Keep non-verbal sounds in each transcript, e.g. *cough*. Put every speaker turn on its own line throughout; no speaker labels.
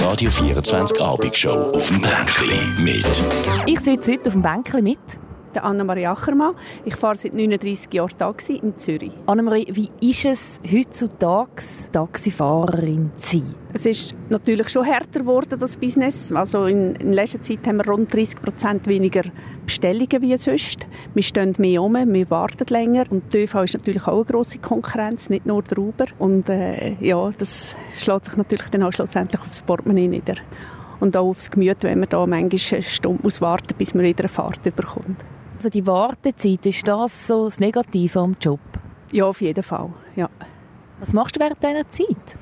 Radio 24 Abendshow auf dem Bänkli mit.
Ich sitze heute auf dem Bänkli mit
der Annemarie Achermann. Ich fahre seit 39 Jahren Taxi in Zürich.
Annemarie, wie ist es heutzutage, Taxifahrerin zu sein?
Es ist natürlich schon härter geworden, das Business. Also in, in letzter Zeit haben wir rund 30 Prozent weniger Bestellungen wie sonst. Wir stehen mehr um, wir warten länger. Und die ÖV ist natürlich auch eine grosse Konkurrenz, nicht nur der Uber. Und äh, ja, das schlägt sich natürlich dann auch schlussendlich aufs Portemonnaie nieder. Und auch aufs Gemüt, wenn man da manchmal eine Stunde muss warten bis man wieder eine Fahrt bekommt.
Also die Wartezeit, ist das so das Negative am Job?
Ja, auf jeden Fall, ja.
Was machst du während dieser Zeit?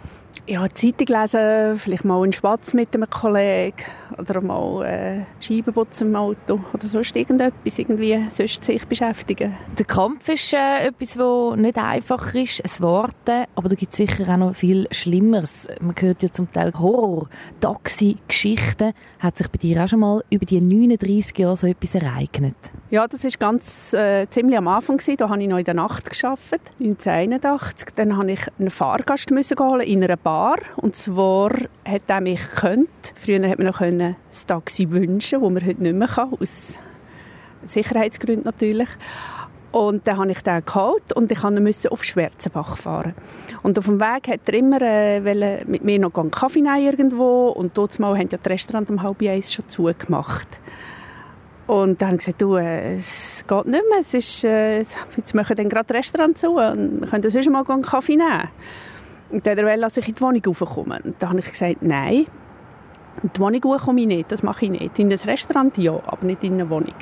Ja, Zeitung lesen, vielleicht mal einen Spatz mit einem Kollegen oder mal äh, Scheiben putzen im Auto oder sonst irgendetwas, irgendwie sonst sich beschäftigen.
Der Kampf ist äh, etwas, das nicht einfach ist, es Warten, aber da gibt es sicher auch noch viel Schlimmeres. Man hört ja zum Teil Horror, Taxi-Geschichten. Hat sich bei dir auch schon mal über die 39 Jahre so etwas ereignet?
Ja, das war ganz äh, ziemlich am Anfang. Gewesen. Da habe ich noch in der Nacht gearbeitet, 1981. Dann musste ich einen Fahrgast müssen holen in einer Bar. Und zwar hat er mich gekannt. Früher hat man noch das Taxi wünschen, das man heute nicht mehr kann, aus Sicherheitsgründen natürlich. Und dann habe ich den geholt und ich musste auf Schwarzenbach fahren. Und auf dem Weg hat er immer äh, mit mir noch einen Kaffee nehmen irgendwo und dort mal haben ja die Restaurant um halb eins schon zugemacht. Und dann habe ich gesagt, du, äh, es geht nicht mehr, es ist, äh, jetzt machen dann gerade das Restaurant zu und wir können sonst mal einen Kaffee nehmen. Und dann wollte dass ich in die Wohnung raufkomme. Und dann habe ich gesagt, nein, in die Wohnung komme ich nicht, das mache ich nicht. In das Restaurant ja, aber nicht in eine Wohnung.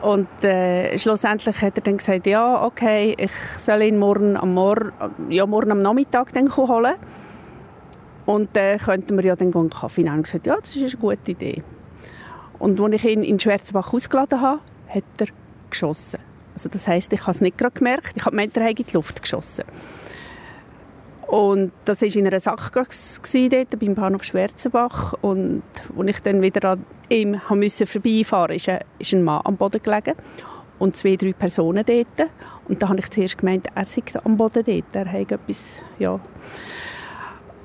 Und äh, schlussendlich hat er dann gesagt, ja, okay, ich soll ihn morgen am, Mor ja, morgen am Nachmittag dann holen. Und dann äh, könnten wir ja dann einen Kaffee nehmen. Und gesagt, ja, das ist eine gute Idee. Und als ich ihn in Schwarzbach ausgeladen habe, hat er geschossen. Also das heisst, ich habe es nicht gerade gemerkt. Ich habe gemeint, er in die Luft geschossen. Und das war in einer Sackgasse dort, beim Bahnhof Schwarzenbach. Und als ich dann wieder an ihm musste vorbeifahren musste, ist ein Mann am Boden gelegen. Und zwei, drei Personen dort. Und da habe ich zuerst gemeint, er sei am Boden dort. Er hat etwas, ja...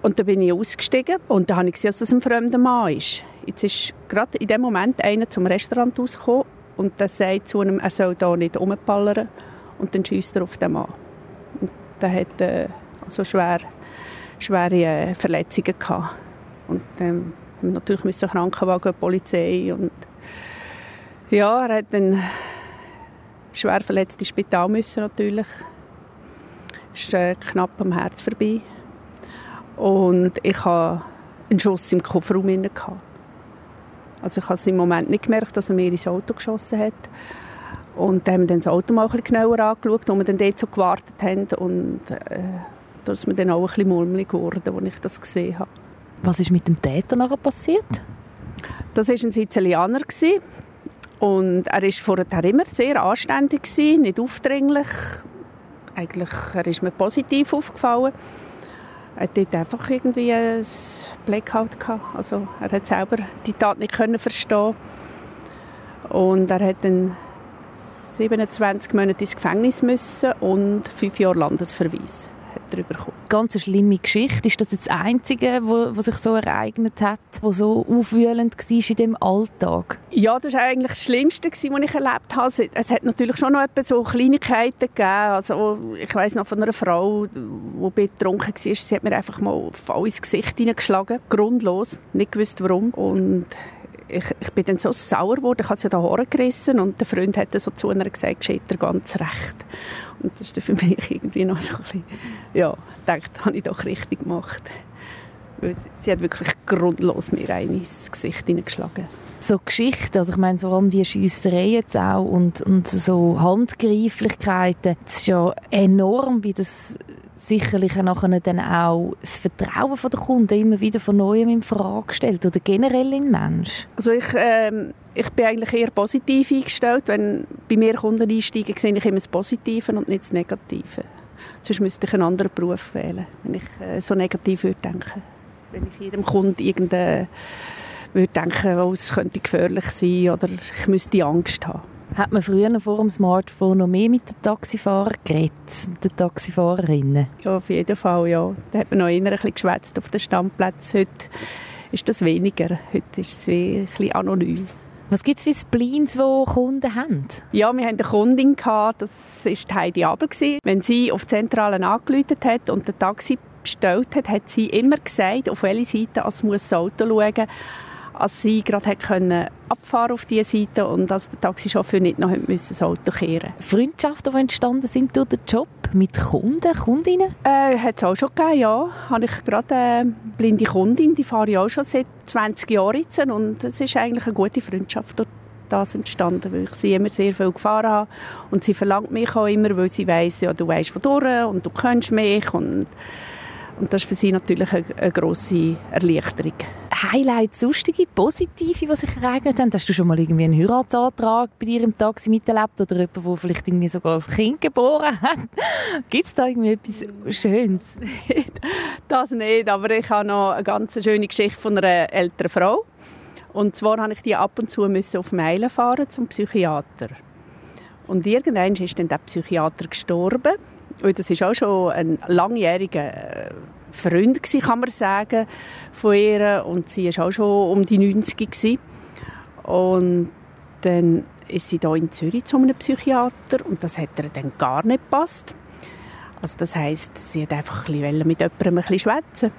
Und dann bin ich ausgestiegen und dann habe ich gesehen, dass das ein fremder Mann ist. Jetzt ist gerade in dem Moment einer zum Restaurant rausgekommen und der sagt zu ihm, er soll da nicht rumpallern. Und dann schießt er auf den Mann. Und der hat äh, also schwer, schwere äh, Verletzungen gehabt. Und ähm, natürlich müssen Krankenwagen, Polizei und ja, er hat dann schwer verletzt ins Spital müssen natürlich. Ist äh, knapp am Herz vorbei. Und ich hatte einen Schuss im Kofferraum. Gehabt. Also ich habe es im Moment nicht gemerkt, dass er mir ins Auto geschossen hat. Und dann haben wir dann das Auto mal ein genauer angeschaut, wo wir dann dort so gewartet haben. Und äh, da ist mir dann auch ein bisschen mulmig geworden, als ich das gesehen habe.
Was ist mit dem Täter nachher passiert?
Das war ein Sizilianer. Und er war vorher immer sehr anständig, nicht aufdringlich. Eigentlich er ist mir positiv aufgefallen. Er hat einfach irgendwie ein Blackout gehabt. Also er hat selber die Tat nicht können verstehen und er hat dann 27 Monate ins Gefängnis müssen und fünf Jahre Landesverweis darüber bekommen.
Ganz eine schlimme Geschichte. Ist das jetzt das Einzige, was sich so ereignet hat, was so aufwühlend war in dem Alltag?
Ja, das war eigentlich das Schlimmste, was ich erlebt habe. Es hat natürlich schon noch etwas so Kleinigkeiten gegeben. Also, ich weiß noch von einer Frau, die betrunken war, sie hat mir einfach mal voll ins Gesicht hineingeschlagen. Grundlos. Nicht gewusst, warum. Und ich, ich bin dann so sauer geworden, ich habe sie da gerissen und der Freund hat so zu einer gesagt, steht er ganz recht. Und das ist für mich *laughs* irgendwie noch so ein bisschen, ja, gedacht, habe ich doch richtig gemacht. Weil sie hat wirklich grundlos mir ein ins Gesicht hineingeschlagen.
So Geschichten, also ich meine vor allem die Schiessereien jetzt auch und, und so Handgreiflichkeiten, es ist ja enorm, wie das sicherlich nachher dann auch das Vertrauen der Kunden immer wieder von Neuem in Frage stellt oder generell in Mensch?
Also ich, ähm, ich bin eigentlich eher positiv eingestellt. Wenn bei mir Kunden einsteigen, sehe ich immer das Positive und nicht das Negative. Sonst müsste ich einen anderen Beruf wählen, wenn ich äh, so negativ würde denken. Wenn ich jedem Kunden irgendeine würde denken, oh, es könnte gefährlich sein oder ich müsste Angst haben.
Hat man früher vor dem Smartphone noch mehr mit den Taxifahrern geredet, den Taxifahrerinnen?
Ja, auf jeden Fall, ja. Da hat man noch eher ein bisschen geschwätzt auf den Standplätzen. Heute ist das weniger. Heute ist es ein bisschen anonym.
Was gibt es für Spleens, die Kunden haben?
Ja, wir hatten eine Kundin, gehabt, das war Heidi Abel. Wenn sie auf die Zentrale angerufen hat und den Taxi bestellt hat, hat sie immer gesagt, auf welche Seite das Auto schauen muss als sie gerade können abfahren auf diese Seite und dass der Taxichauffeur nicht noch müssen das Auto kehren
Freundschaften, die entstanden sind durch den Job mit Kunden, Kundinnen?
Äh, hat es auch schon gegeben, ja. Habe ich gerade eine blinde Kundin, die fahre ich auch schon seit 20 Jahren jetzt und es ist eigentlich eine gute Freundschaft durch das entstanden, weil ich sie immer sehr viel gefahren habe und sie verlangt mich auch immer, weil sie weiss, ja, du weißt wodurch und du kennst mich und und das ist für sie natürlich eine, eine grosse Erleichterung.
Highlights, sonstige, positive, die sich ereignet haben? Hast du schon mal irgendwie einen Heiratsantrag bei dir im Taxi miterlebt oder jemanden, der vielleicht irgendwie sogar ein Kind geboren hat? *laughs* Gibt es da irgendwie etwas Schönes? *laughs*
das nicht, aber ich habe noch eine ganz schöne Geschichte von einer älteren Frau. Und zwar habe ich die ab und zu müssen auf Meilen fahren zum Psychiater. Und irgendwann ist dann der Psychiater gestorben und das war auch schon ein langjähriger äh, Freund, kann man sagen, von ihr. Und sie war auch schon um die 90 gewesen. Und dann ist sie hier in Zürich zu einem Psychiater und das hat ihr dann gar nicht gepasst. Also das heisst, sie hat einfach ein bisschen mit jemandem ein bisschen schwätzen.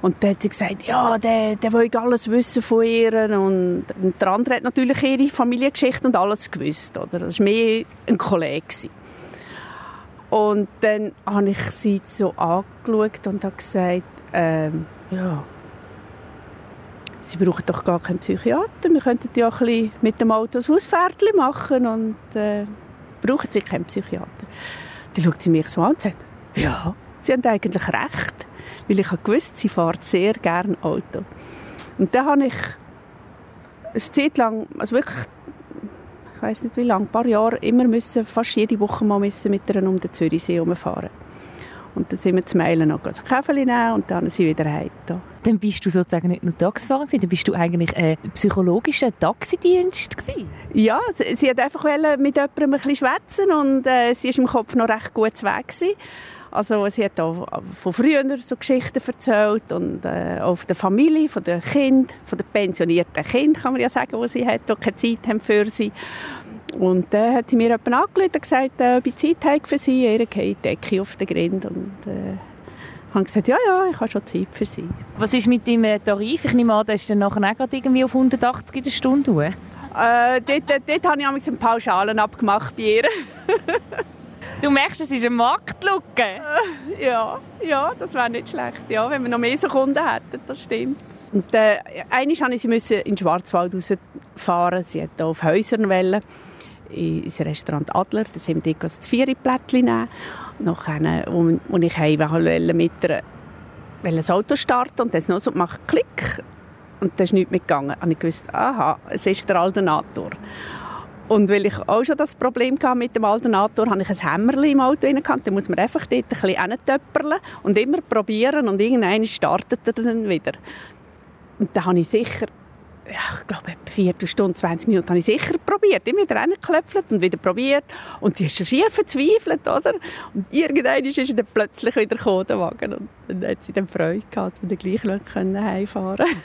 Und dann hat sie gesagt, ja, der, der will alles wissen von ihr. Und der andere hat natürlich ihre Familiengeschichte und alles gewusst. Oder? Das war mehr ein Kollege. Und dann habe ich sie so angeschaut und habe gesagt, ähm, ja, Sie brauchen doch gar keinen Psychiater. Wir könnten ja ein mit dem Auto ein Hausfährtchen machen und äh, brauchen Sie keinen Psychiater. Dann schaut sie mich so an und sagt, ja, Sie haben eigentlich recht, weil ich habe gewusst, sie fährt sehr gerne Auto. Und dann habe ich eine Zeit lang, also wirklich ich weiß nicht wie lange, ein paar Jahre, immer müssen, fast jede Woche mal müssen mit ihr um den Zürichsee herumfahren. Und dann sind wir zu Meilen noch ein Käfer nehmen und dann sind sie wieder heim.
Dann bist du sozusagen nicht nur Taxifahrer dann bist du eigentlich ein psychologischer Taxidienst gewesen.
Ja, sie, sie hat einfach mit jemandem ein bisschen schwätzen und äh, sie ist im Kopf noch recht gut weg gewesen. Also sie hat auch von früher so Geschichten erzählt und äh, auch von der Familie, von den Kindern, von den pensionierten Kindern, kann man ja sagen, die sie hat, die keine Zeit haben für sie. Und dann hat sie mir jemand angerufen und gesagt, äh, ob ich Zeit habe für sie. Ihr die Decke auf den Grind und äh, habe gesagt, ja, ja, ich habe schon Zeit für sie.
Was ist mit deinem Tarif? Ich nehme an, der ist dann nachher auch irgendwie auf 180 in der Stunde.
Äh, dort, dort, dort habe ich einen Pauschalen abgemacht bei ihr. *laughs*
Du merkst, es ist eine Marktlücke.
Äh, ja, ja, das wäre nicht schlecht, ja, wenn wir noch mehr so Kunden hätten, das stimmt. Und äh, einmal musste sie in den Schwarzwald rausfahren. Sie wollte auf Häusern wollen, ins Restaurant Adler. Da sind wir das Viererplättchen nehmen. Nachher, wo, wo ich heim mit das Auto starten und dann noch so gemacht, Klick. Und dann ist nichts mitgegangen. Und ich wusste, aha, es ist der Alternator. Und weil ich auch schon das Problem hatte mit dem Alternator, habe ich ein Hämmerchen im Auto. Da muss man einfach dort ein bisschen hintöpperlen und immer probieren und irgendwann startet er dann wieder. Und dann habe ich sicher, ich glaube, etwa vier Stunden, 20 Minuten habe ich sicher probiert. Immer wieder reingeklöpfelt und wieder probiert. Und die ist schon schief verzweifelt, oder? Und irgendwann ist sie dann plötzlich wieder gekommen, der Wagen. Und dann hat sie dann Freude gehabt, dass wir dann gleich heimfahren können.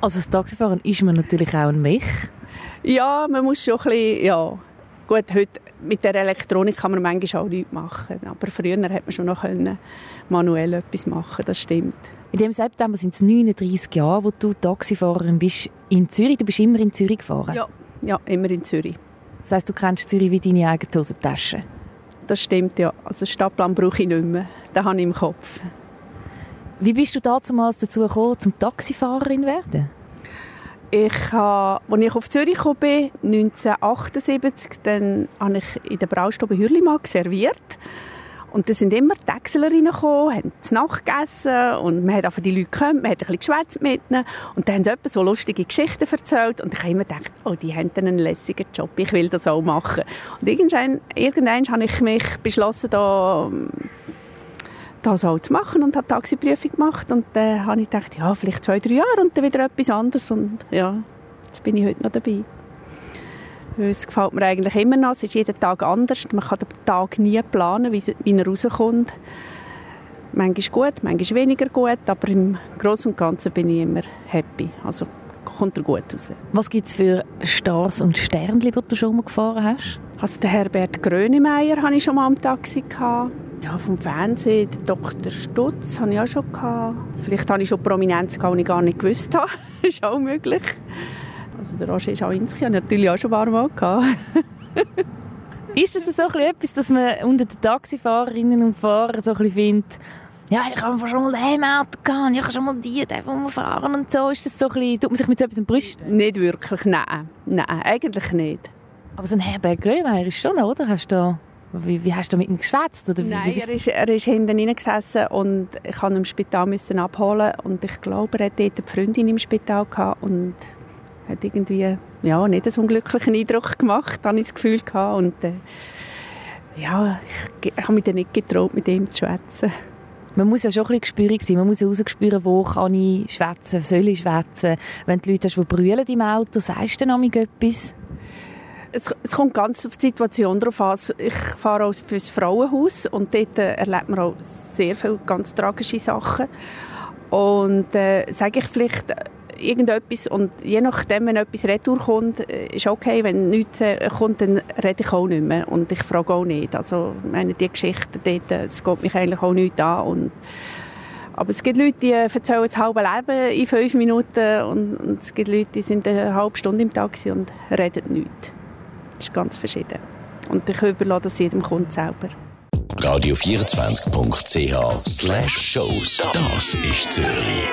Also das Taxifahren ist man natürlich auch ein Mech.
Ja, man muss schon ein bisschen, ja. Gut, heute mit der Elektronik kann man manchmal auch nichts machen. Aber früher hat man schon noch können manuell etwas machen, das stimmt.
In dem September sind es 39 Jahre, wo du Taxifahrerin bist in Zürich. Du bist immer in Zürich gefahren?
Ja, ja immer in Zürich.
Das heisst, du kennst Zürich wie deine eigene Hosentasche?
Das stimmt, ja. Also Stadtplan brauche ich nicht mehr. Den habe ich im Kopf.
Wie bist du damals dazu gekommen, zum Taxifahrerin zu werden?
Ich habe, als ich auf Zürich kam, 1978, dann habe ich in der Braustube Hürlimark serviert. Und da sind immer die Äxler reingekommen, haben zu Nacht gegessen und man hat einfach die Leute gekommen, man hat ein bisschen mit ihnen und dann haben sie so lustige Geschichten erzählt und ich habe immer gedacht, oh, die haben einen lässigen Job, ich will das auch machen. Und irgendwann, irgendwann habe ich mich beschlossen, da das auch zu machen und habe Taxiprüfung gemacht und dann habe ich gedacht, ja, vielleicht zwei, drei Jahre und dann wieder etwas anderes und ja, jetzt bin ich heute noch dabei. Es gefällt mir eigentlich immer noch. Es ist jeden Tag anders. Man kann den Tag nie planen, wie, er rauskommt. Manchmal gut, manchmal weniger gut, aber im Großen und Ganzen bin ich immer happy. Also kommt er gut raus.
Was gibt es für Stars und Sternchen, die du schon mal gefahren hast?
Also den Herbert Grönemeyer hatte ich schon mal am Taxi. Gehabt. Ja, vom Fernsehen, Dr. Stutz hatte ich auch schon. Gehabt. Vielleicht hatte ich schon Prominenz, die ich gar nicht gewusst habe. das *laughs* ist auch möglich. Also der Roger Schawinski hatte ich natürlich auch schon ein paar Mal. Gehabt. *laughs*
ist das so etwas, dass man unter den Taxifahrerinnen und Fahrern so ein findet, ja, ich habe schon mal den Auto gehabt, ich habe schon mal die, den fahren und so. Ist das so ein bisschen, tut man sich mit so etwas brüsten?
Nicht wirklich, nein. Nein, eigentlich nicht.
Aber so ein Herbert Grönemeyer ist schon, oder? Hast du wie, wie, hast du mit ihm geschwätzt?
Oder Nein, er, ist, er ist hinten gesessen und ich musste ihn im Spital müssen abholen und ich glaube, er hatte dort eine Freundin im Spital gehabt und hat irgendwie ja, nicht einen unglücklichen Eindruck gemacht, habe ich das Gefühl gehabt. Und äh, ja, ich, ich habe mich dann nicht getraut, mit ihm zu schwätzen.
Man muss ja schon ein bisschen gespürig sein. Man muss ja rausspüren, wo kann ich schwätzen, soll ich schwätzen. Wenn du Leute hast, die brüllen im Auto, sagst du dann etwas?
Es, es, kommt ganz auf die Situation drauf an. Ich fahre auch fürs Frauenhaus und dort äh, erlebt man auch sehr viele ganz tragische Sachen. Und äh, sage ich vielleicht irgendetwas und je nachdem, wenn etwas retour kommt, äh, ist okay. Wenn nichts äh, kommt, dann rede ich auch nicht mehr und ich frage auch nicht. Also meine, die Geschichte dort, äh, es geht mich eigentlich auch nicht an und aber es gibt Leute, die erzählen das halbe Leben in fünf Minuten und, und es gibt Leute, die sind eine halbe Stunde im Taxi und reden nichts. Das ist ganz verschieden. Und ich überlasse das jedem Kunden selber.
Radio24.ch slash Shows. Das ist Zürich.